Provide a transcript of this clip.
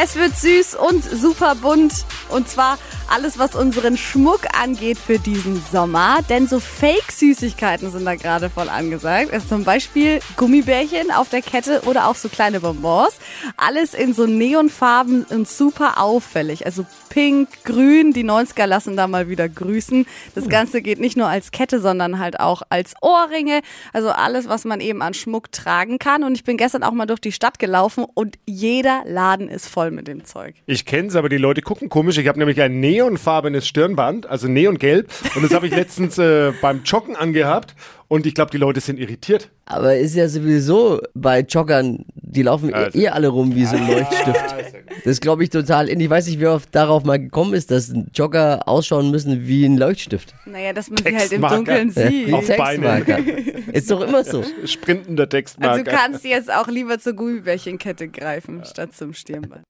Es wird süß und super bunt. Und zwar alles, was unseren Schmuck angeht für diesen Sommer. Denn so Fake-Süßigkeiten sind da gerade voll angesagt. Also zum Beispiel Gummibärchen auf der Kette oder auch so kleine Bonbons. Alles in so Neonfarben und super auffällig. Also pink, grün. Die 90er lassen da mal wieder grüßen. Das Ganze geht nicht nur als Kette, sondern halt auch als Ohrringe. Also alles, was man eben an Schmuck tragen kann. Und ich bin gestern auch mal durch die Stadt gelaufen und jeder Laden ist voll mit dem Zeug. Ich kenne es, aber die Leute gucken komisch. Ich habe nämlich ein neonfarbenes Stirnband, also neongelb. Und das habe ich letztens äh, beim Joggen angehabt. Und ich glaube, die Leute sind irritiert. Aber ist ja sowieso bei Joggern, die laufen Also- eh alle rum wie so ein Leuchtstift. Das glaube ich total. Ich weiß nicht, wie oft darauf mal gekommen ist, dass Jogger ausschauen müssen wie ein Leuchtstift. Naja, dass man sie halt im. Dunkeln Ja, sieht. Auf Beine. Ist doch immer so. Sprintender Textmarker. Also du kannst jetzt auch lieber zur Gummibärchenkette greifen, statt zum Stirnband.